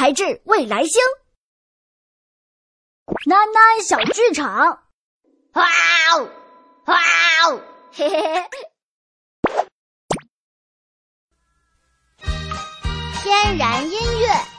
才智未来星，囡囡小剧场，哇哦哇哦，嘿嘿嘿，天然音乐。